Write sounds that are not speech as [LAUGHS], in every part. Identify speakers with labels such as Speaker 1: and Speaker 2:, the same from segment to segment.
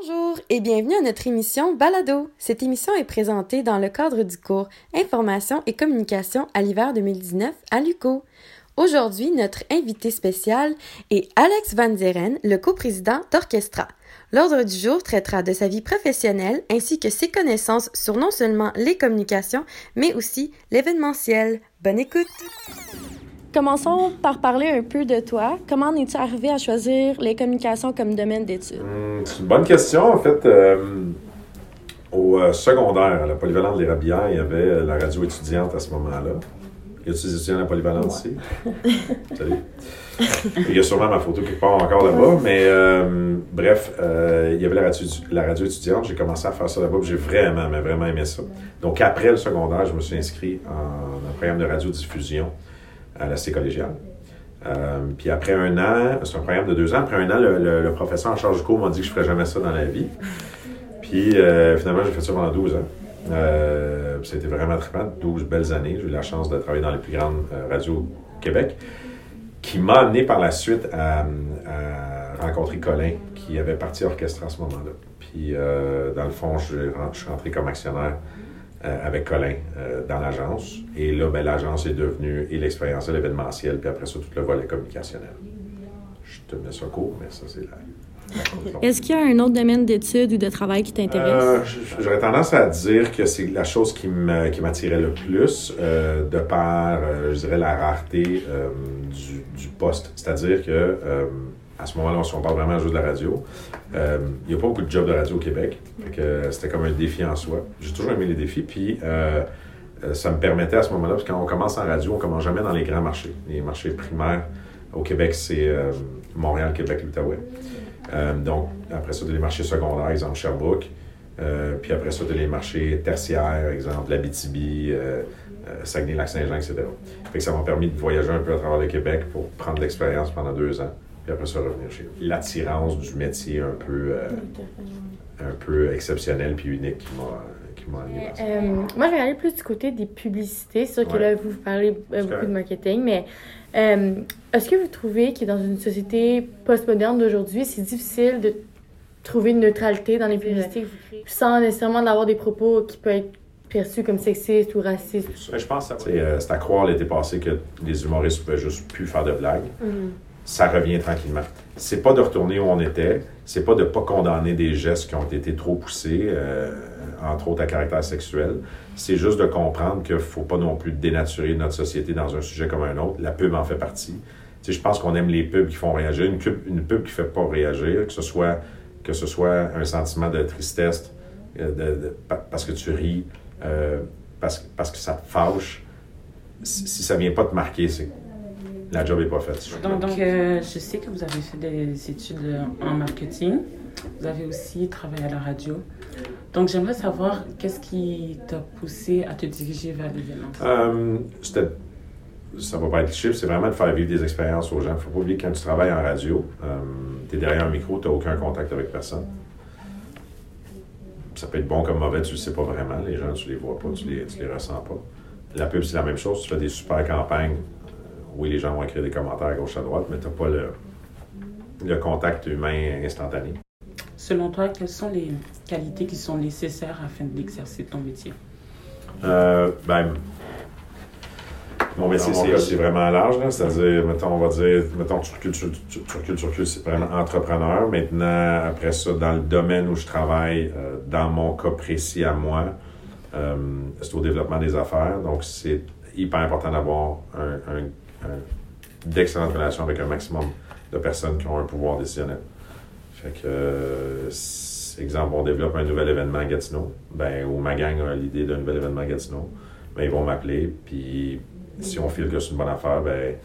Speaker 1: Bonjour et bienvenue à notre émission Balado. Cette émission est présentée dans le cadre du cours Information et communication à l'hiver 2019 à l'UCO. Aujourd'hui, notre invité spécial est Alex Van Zeren, le coprésident d'Orchestra. L'ordre du jour traitera de sa vie professionnelle ainsi que ses connaissances sur non seulement les communications, mais aussi l'événementiel. Bonne écoute! Commençons par parler un peu de toi. Comment en es-tu arrivé à choisir les communications comme domaine d'études?
Speaker 2: Hum, c'est une bonne question. En fait, euh, au euh, secondaire, à la polyvalente des Rabières, il y avait euh, la radio étudiante à ce moment-là. Y a-t-il des étudiants à la polyvalente ici? Salut. Il y a sûrement ma photo quelque part encore là-bas, mais bref, il y avait la radio, la radio étudiante. J'ai commencé à faire ça là-bas, j'ai vraiment, mais vraiment aimé ça. Donc, après le secondaire, je me suis inscrit en un programme de radiodiffusion à la C collégiale. Euh, puis après un an, c'est un programme de deux ans, après un an, le, professeur en charge du cours m'a dit que je ne ferais jamais ça dans la vie. Puis euh, finalement, j'ai fait ça pendant 12 ans. Euh, c'était vraiment trippant, 12 belles années. J'ai eu la chance de travailler dans les plus grandes radios au Québec, qui m'a amené par la suite à, rencontrer Colin, qui avait parti orchestre à ce moment-là. Puis dans le fond, je suis rentré comme actionnaire euh, avec Colin euh, dans l'agence. Et là, ben, l'agence est devenue et l'expérience de l'événementiel, puis après ça, tout le volet communicationnel. Je te mets ça court, mais ça, c'est la.
Speaker 1: Est-ce qu'il y a un autre domaine d'études ou de travail qui t'intéresse? Euh,
Speaker 2: j'aurais tendance à dire que c'est la chose qui m'attirait le plus, de par, je dirais, la rareté du, du, poste. C'est-à-dire que à ce moment-là, on parle vraiment juste de la radio. Euh, il n'y a pas beaucoup de jobs de radio au Québec. c'était comme un défi en soi. J'ai toujours aimé les défis. Puis euh, euh, ça me permettait à ce moment-là, parce que quand on commence en radio, on ne commence jamais dans les grands marchés. Les marchés primaires au Québec, c'est Montréal, Québec, l'Outaouais. donc, après ça, les marchés secondaires, exemple Sherbrooke. puis après ça, les marchés tertiaires, exemple l'Abitibi, Saguenay-Lac-Saint-Jean, etc. Fait que ça m'a permis de voyager un peu à travers le Québec pour prendre l'expérience pendant deux ans puis après ça revenir chez L'attirance du métier un peu, euh, un peu exceptionnel puis unique qui m'a qui m'a
Speaker 1: euh, moi, je vais aller plus du côté des publicités. C'est sûr que là, vous parlez euh, beaucoup de marketing, mais est-ce que vous trouvez que dans une société postmoderne d'aujourd'hui, c'est difficile de trouver une neutralité dans les publicités sans nécessairement avoir des propos qui peuvent être perçus comme sexistes ou racistes?
Speaker 2: Je pense que c'est à croire l'été passé que les humoristes pouvaient juste plus faire de blagues. Mm-hmm ça revient tranquillement. C'est pas de retourner où on était, c'est pas de pas condamner des gestes qui ont été trop poussés, euh, entre autres à caractère sexuel. C'est juste de comprendre qu'il faut pas non plus dénaturer notre société dans un sujet comme un autre. La pub en fait partie. Tu je pense qu'on aime les pubs qui font réagir. Une pub, une pub qui fait pas réagir, que ce soit, que ce soit un sentiment de tristesse euh, parce que tu ris, euh, parce, parce que ça te fâche, si, si ça vient pas te marquer, c'est la job n'est pas faite.
Speaker 3: Donc, euh, je sais que vous avez fait des études en marketing. Vous avez aussi travaillé à la radio. Donc, j'aimerais savoir qu'est-ce qui t'a poussé à te diriger vers l'événement?
Speaker 2: Euh, ça va pas être cliché, c'est vraiment de faire vivre des expériences aux gens. Il ne faut pas oublier que quand tu travailles en radio, euh, tu es derrière un micro, tu n'as aucun contact avec personne. Ça peut être bon comme mauvais, tu ne le sais pas vraiment. Les gens, tu les vois pas, tu les, tu les ressens pas. La pub, c'est la même chose. Tu fais des super campagnes oui, les gens vont écrire des commentaires à gauche à droite, mais tu n'as pas le, contact humain instantané.
Speaker 3: Selon toi, quelles sont les qualités qui sont nécessaires afin d'exercer ton métier?
Speaker 2: Euh, ben, mon métier, c'est vraiment large. C'est-à-dire, mettons, on va dire, mettons, tu recules, tu, recules, c'est vraiment entrepreneur. Maintenant, après ça, dans le domaine où je travaille, euh, dans mon cas précis à moi, euh, c'est au développement des affaires. Donc, c'est hyper important d'avoir un, d'excellentes relations avec un maximum de personnes qui ont un pouvoir décisionnel. Fait que, euh, exemple, on développe un nouvel événement à Gatineau, ben, ou ma gang a l'idée d'un nouvel événement à Gatineau, ben, ils vont m'appeler, puis si on file que c'est une bonne affaire, ben,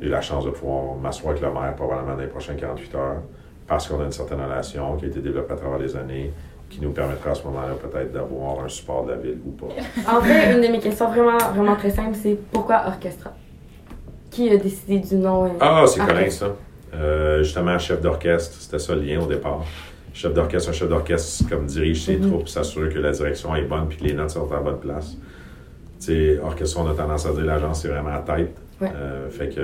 Speaker 2: j'ai la chance de pouvoir m'asseoir avec le maire probablement dans les prochaines 48 heures, parce qu'on a une certaine relation qui a été développée à travers les années, qui nous permettra à ce moment-là peut-être d'avoir un support de la ville ou pas.
Speaker 1: En fait, une de mes questions vraiment, vraiment très simple, c'est pourquoi orchestra? Qui a décidé du nom? Euh,
Speaker 2: ah, c'est Colin, ça. Euh, justement, chef d'orchestre, c'était ça le lien au départ. Chef d'orchestre, un chef d'orchestre, comme dirige ses mm-hmm. troupes, s'assure que la direction est bonne puis que les notes sont à la bonne place. Tu sais, orchestre, on a tendance à dire l'agence, c'est vraiment à tête. Euh, fait que,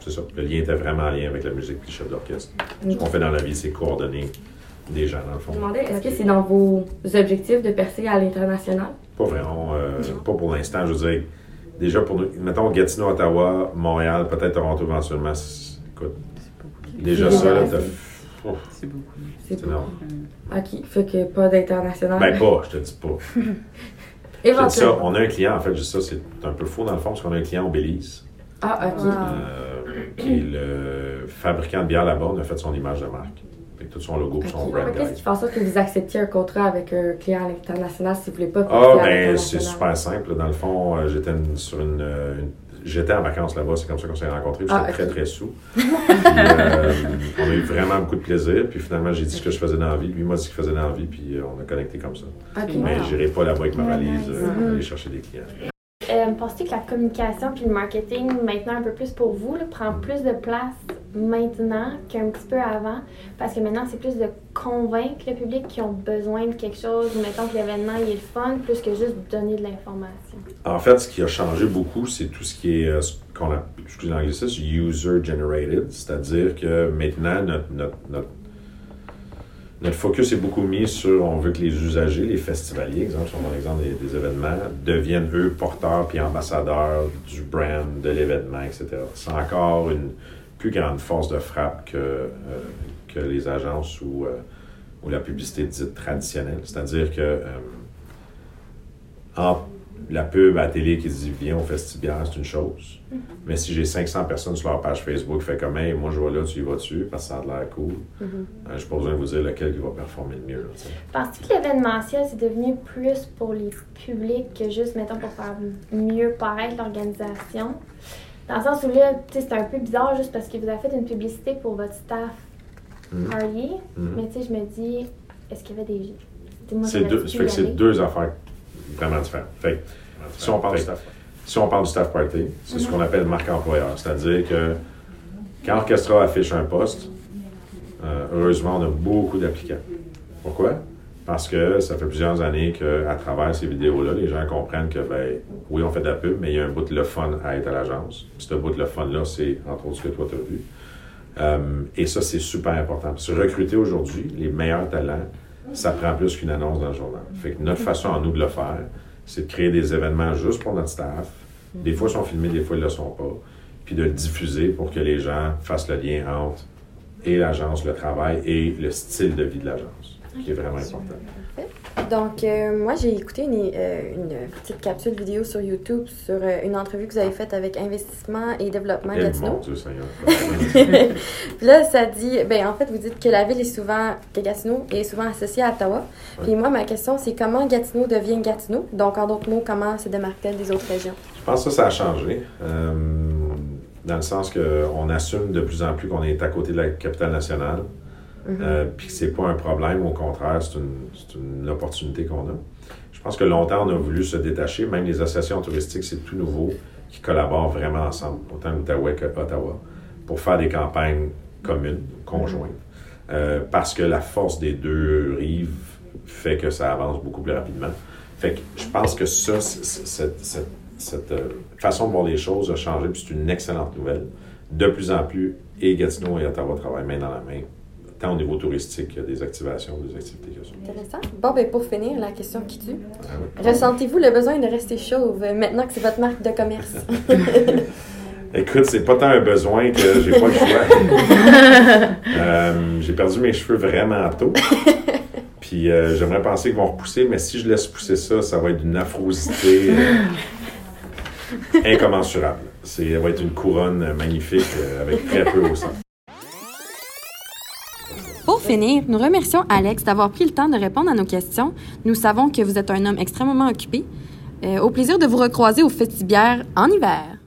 Speaker 2: c'est ça. Le lien était vraiment en lien avec la musique et le chef d'orchestre. Ce qu'on fait dans la vie, c'est coordonner des gens, dans le
Speaker 1: Je
Speaker 2: fond.
Speaker 1: me demandais, est-ce que c'est dans vos objectifs de percer à l'international?
Speaker 2: Pas vraiment, euh, pas pour l'instant, je veux dire. Déjà, pour nous, mettons Gatineau, Ottawa, Montréal, peut-être Toronto éventuellement. c'est- Écoute,
Speaker 3: C'est beaucoup.
Speaker 2: déjà ça, là,
Speaker 1: énorme.
Speaker 2: t'as. Oh,
Speaker 3: C'est beaucoup.
Speaker 1: C'est
Speaker 2: c'est
Speaker 1: pas.
Speaker 2: énorme.
Speaker 1: Ok, fait que pas d'international?
Speaker 2: Ben, pas, je te dis pas. Je te dis ça,
Speaker 1: Éventuellement.
Speaker 2: on a un client, en fait, juste ça, c'est un peu faux dans le fond, parce qu'on a un client au Belize,
Speaker 1: Ah, ok.
Speaker 2: euh, qui est le fabricant de bière là-bas, on a fait son image de marque. Fait que tout son logo,
Speaker 1: Ok.
Speaker 2: son
Speaker 1: Mais
Speaker 2: brand
Speaker 1: Qu'est-ce qui fait en sorte que vous acceptiez un contrat avec un client à l'international si vous voulez pas
Speaker 2: Ah, ben, c'est super simple. Dans le fond, euh, j'étais sur une, euh, une- J'étais en vacances là-bas, c'est comme ça qu'on s'est rencontrés. puis
Speaker 1: Ah,
Speaker 2: J'étais
Speaker 1: ok.
Speaker 2: très, très sous. [LAUGHS] Puis, euh, on a eu vraiment beaucoup de plaisir. Puis finalement, j'ai dit ce que je faisais dans la vie. Lui m'a dit ce qu'il faisait dans la vie. Puis on a connecté comme ça.
Speaker 1: Ok.
Speaker 2: Mais j'irai pas là-bas avec ma valise
Speaker 4: nice.
Speaker 2: euh,
Speaker 1: Mhm.
Speaker 2: aller chercher des clients.
Speaker 4: Euh, Penses-tu que la communication puis le marketing, maintenant un peu plus pour vous, là, prend plus de place maintenant qu'un petit peu avant? Parce que maintenant, c'est plus de convaincre le public qui ont besoin de quelque chose, mettons que l'événement est le fun, plus que juste donner de l'information.
Speaker 2: En fait, ce qui a changé beaucoup, c'est tout ce qui est, euh, ce qu'on a, excusez l'anglicisme, user-generated. C'est-à-dire que maintenant, notre, notre, notre, notre focus est beaucoup mis sur, on veut que les usagers, les festivaliers, exemple, sur mon exemple des, des événements, deviennent eux porteurs puis ambassadeurs du brand, de l'événement, etc. C'est encore une plus grande force de frappe que, euh, que les agences ou, euh, ou la publicité dite traditionnelle. C'est-à-dire que euh, en la pub à la télé qui dit viens au festival, c'est une chose. Mais si j'ai 500 personnes sur leur page Facebook, fait comme hey, moi je vois là, tu y vas dessus parce que ça a l'air cool.
Speaker 1: Mhm.
Speaker 2: Euh, je n'ai pas besoin de vous dire lequel qui va performer le mieux.
Speaker 4: Penses-tu que l'événementiel, c'est devenu plus pour les publics que juste, mettons, pour faire mieux paraître l'organisation? Dans le sens où là, c'est un peu bizarre juste parce que vous avez fait une publicité pour votre staff
Speaker 2: Mhm.
Speaker 4: mais tu sais, je me dis, est-ce qu'il y avait des...
Speaker 2: C'est deux, fait que c'est affaires vraiment différentes. Fait si on parle du staff, si on parle du staff party, c'est ce qu'on appelle marque employeur. C'est-à-dire que quand Orchestra affiche un poste, euh, heureusement, on a beaucoup d'applicants. Pourquoi? Parce que ça fait plusieurs années qu'à travers ces vidéos-là, les gens comprennent que, ben, oui, on fait de la pub, mais il y a un bout de le fun à être à l'agence. Puis ce bout de le fun-là, c'est entre autres ce que toi, tu as vu. Euh, et ça, c'est super important. Recruter aujourd'hui, les meilleurs talents, ça prend plus qu'une annonce dans le journal. Fait que notre façon à nous de le faire, c'est de créer des événements juste pour notre staff. Des fois, ils sont filmés, des fois, ils ne le sont pas. Puis de le diffuser pour que les gens fassent le lien entre et l'agence, le travail et le style de vie de l'agence, qui est vraiment important.
Speaker 1: Donc, euh, moi, j'ai écouté une, euh, une petite capsule vidéo sur YouTube sur euh, une entrevue que vous avez faite avec Investissement et Développement
Speaker 2: mon
Speaker 1: Gatineau. [LAUGHS] Puis là, ça dit, ben en fait, vous dites que la ville est souvent, que Gatineau est souvent associée à Ottawa. Puis moi, ma question, c'est comment Gatineau devient Gatineau? Donc, en d'autres mots, comment se démarque-t-elle des autres régions?
Speaker 2: Je pense que ça, ça a changé. dans le sens qu'on assume de plus en plus qu'on est à côté de la capitale nationale.
Speaker 1: Mhm.
Speaker 2: Euh, puis que c'est pas un problème, au contraire, c'est une, c'est une opportunité qu'on a. Je pense que longtemps, on a voulu se détacher, même les associations touristiques, c'est tout nouveau, qui collaborent vraiment ensemble, autant l'Outaouais que Ottawa, pour faire des campagnes communes, conjointes. Euh, parce que la force des deux rives fait que ça avance beaucoup plus rapidement. Fait que je pense que ça, cette, euh, façon de voir les choses a changé, puis c'est une excellente nouvelle. De plus en plus, et Gatineau et Ottawa travaillent main dans la main, tant au niveau touristique que des activations, des activités que ça.
Speaker 1: Intéressant. Bon, ben pour finir, la question qui tue.
Speaker 2: Ah oui.
Speaker 1: Ressentez-vous le besoin de rester chauve euh, maintenant que c'est votre marque de commerce? [LAUGHS]
Speaker 2: Écoute, c'est pas tant un besoin que j'ai pas le choix. [LAUGHS] Euh, j'ai perdu mes cheveux vraiment tôt. [LAUGHS] Puis euh, j'aimerais penser qu'ils vont repousser, mais si je laisse pousser ça, ça va être d'une afrosité euh, incommensurable. Ça va être une couronne magnifique avec très peu au centre.
Speaker 1: Finir, nous remercions Alex d'avoir pris le temps de répondre à nos questions. Nous savons que vous êtes un homme extrêmement occupé. Euh, au plaisir de vous recroiser au Festibière en hiver.